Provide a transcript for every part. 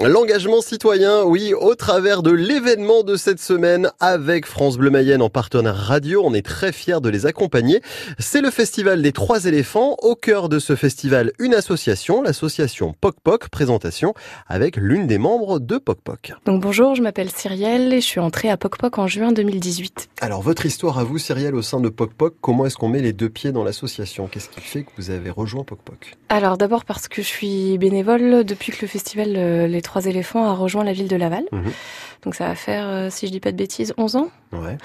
L'engagement citoyen, oui, au travers de l'événement de cette semaine avec France Bleu Mayenne en partenaire radio, on est très fiers de les accompagner. C'est le festival des trois éléphants. Au cœur de ce festival, une association, l'association Poc Poc, présentation avec l'une des membres de Poc Poc. Donc bonjour, je m'appelle Cyrielle et je suis entrée à Poc Poc en juin 2018. Alors votre histoire à vous, Cyrielle, au sein de Poc Poc, comment est-ce qu'on met les deux pieds dans l'association? Qu'est-ce qui fait que vous avez rejoint Poc Poc? Alors d'abord parce que je suis bénévole depuis que le festival euh, Les Trois éléphants a rejoint la ville de Laval. Mhm. Donc ça va faire, euh, si je dis pas de bêtises, 11 ans. Ouais.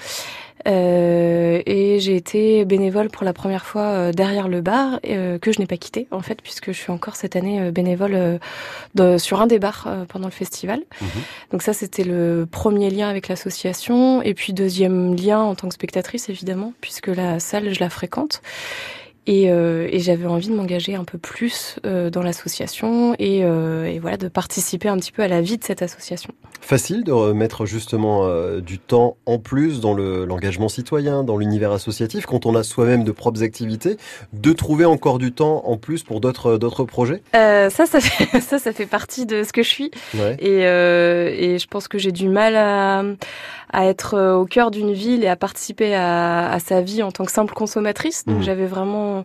Euh, et j'ai été bénévole pour la première fois euh, derrière le bar, euh, que je n'ai pas quitté en fait, puisque je suis encore cette année bénévole euh, de- sur un des bars pendant le festival. Mhm. Donc ça, c'était le premier lien avec l'association. Et puis deuxième lien en tant que spectatrice, évidemment, puisque la salle, je la fréquente. Et, euh, et j'avais envie de m'engager un peu plus euh, dans l'association et, euh, et voilà de participer un petit peu à la vie de cette association. Facile de remettre justement euh, du temps en plus dans le- l'engagement citoyen, dans l'univers associatif, quand on a soi-même de propres activités, de trouver encore du temps en plus pour d'autres projets? Euh, ça, ça fait, ça, ça fait partie de ce que je suis. Ouais. Et, euh, et je pense que j'ai du mal à, à être euh, au cœur d'une ville et à participer à, à sa vie en tant que simple consommatrice. Donc Mhm. j'avais vraiment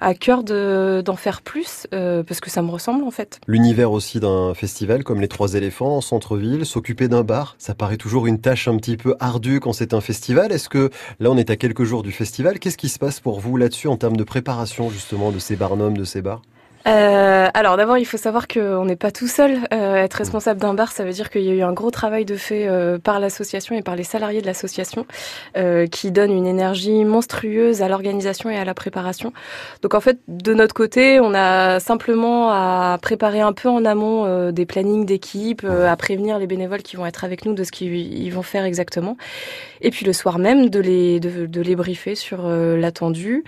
à cœur de, d'en faire plus euh, parce que ça me ressemble en fait. L'univers aussi d'un festival comme les Trois éléphants en centre-ville, s'occuper d'un bar, ça paraît toujours une tâche un petit peu ardue quand c'est un festival. Est-ce que là on est à quelques jours du festival, qu'est-ce qui se passe pour vous là-dessus en termes de préparation justement de ces barnums, de ces bars? Euh, alors d'abord, il faut savoir qu'on n'est pas tout seul. Euh, être responsable d'un bar, ça veut dire qu'il y a eu un gros travail de fait euh, par l'association et par les salariés de l'association euh, qui donnent une énergie monstrueuse à l'organisation et à la préparation. Donc en fait, de notre côté, on a simplement à préparer un peu en amont des plannings d'équipe, à prévenir les bénévoles qui vont être avec nous de ce qu'ils vont faire exactement. Et puis le soir même, de les, de, de les briefer sur l'attendu.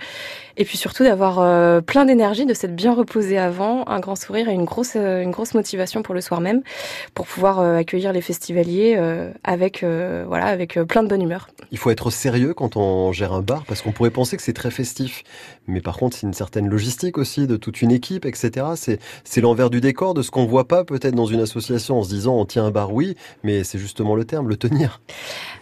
Et puis surtout d'avoir plein d'énergie, de s'être bien reposé avant, un grand sourire et une grosse, euh, une grosse motivation pour le soir même, pour pouvoir euh, accueillir les festivaliers euh, avec, voilà, avec plein de bonne humeur. Il faut être sérieux quand on gère un bar parce qu'on pourrait penser que c'est très festif. Mais par contre, c'est une certaine logistique aussi de toute une équipe, etc. C'est, l'envers du décor de ce qu'on voit pas peut-être dans une association en se disant on tient un bar, oui, mais c'est justement le terme, le tenir.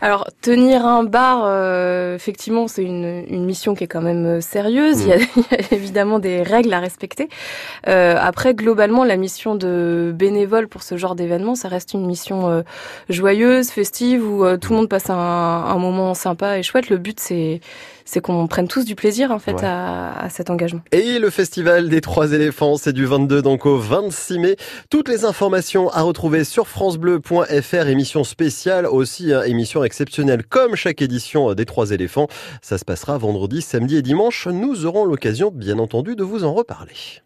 Alors tenir un bar, euh, effectivement, c'est une, une mission qui est quand même sérieuse. Il, y a, il y a évidemment des règles à respecter. Euh, après, globalement, la mission de bénévole pour ce genre d'événement, ça reste une mission euh, joyeuse, festive, où euh, tout le monde passe un, un moment sympa et chouette. Le but, c'est c'est qu'on prenne tous du plaisir en fait Ouais. à, à cet engagement. Et le festival des trois éléphants, c'est du 22 donc au 26 mai. Toutes les informations à retrouver sur francebleu.fr, émission spéciale aussi, hein, émission exceptionnelle comme chaque édition des trois éléphants. Ça se passera vendredi, samedi et dimanche. Nous aurons l'occasion, bien entendu, de vous en reparler.